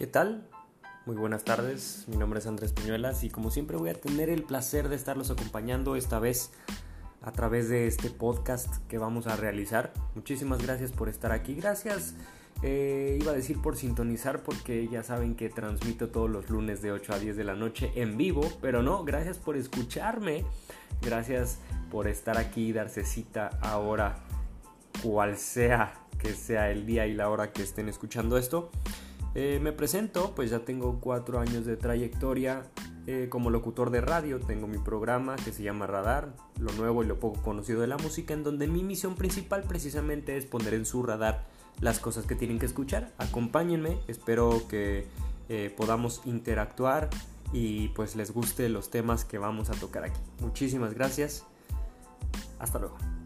¿Qué tal? Muy buenas tardes, mi nombre es Andrés Piñuelas y como siempre voy a tener el placer de estarlos acompañando esta vez a través de este podcast que vamos a realizar. Muchísimas gracias por estar aquí, gracias, eh, iba a decir por sintonizar porque ya saben que transmito todos los lunes de 8 a 10 de la noche en vivo, pero no, gracias por escucharme, gracias por estar aquí y darse cita ahora, cual sea que sea el día y la hora que estén escuchando esto. Eh, me presento, pues ya tengo cuatro años de trayectoria eh, como locutor de radio. Tengo mi programa que se llama Radar, lo nuevo y lo poco conocido de la música, en donde mi misión principal precisamente es poner en su radar las cosas que tienen que escuchar. Acompáñenme, espero que eh, podamos interactuar y pues les guste los temas que vamos a tocar aquí. Muchísimas gracias. Hasta luego.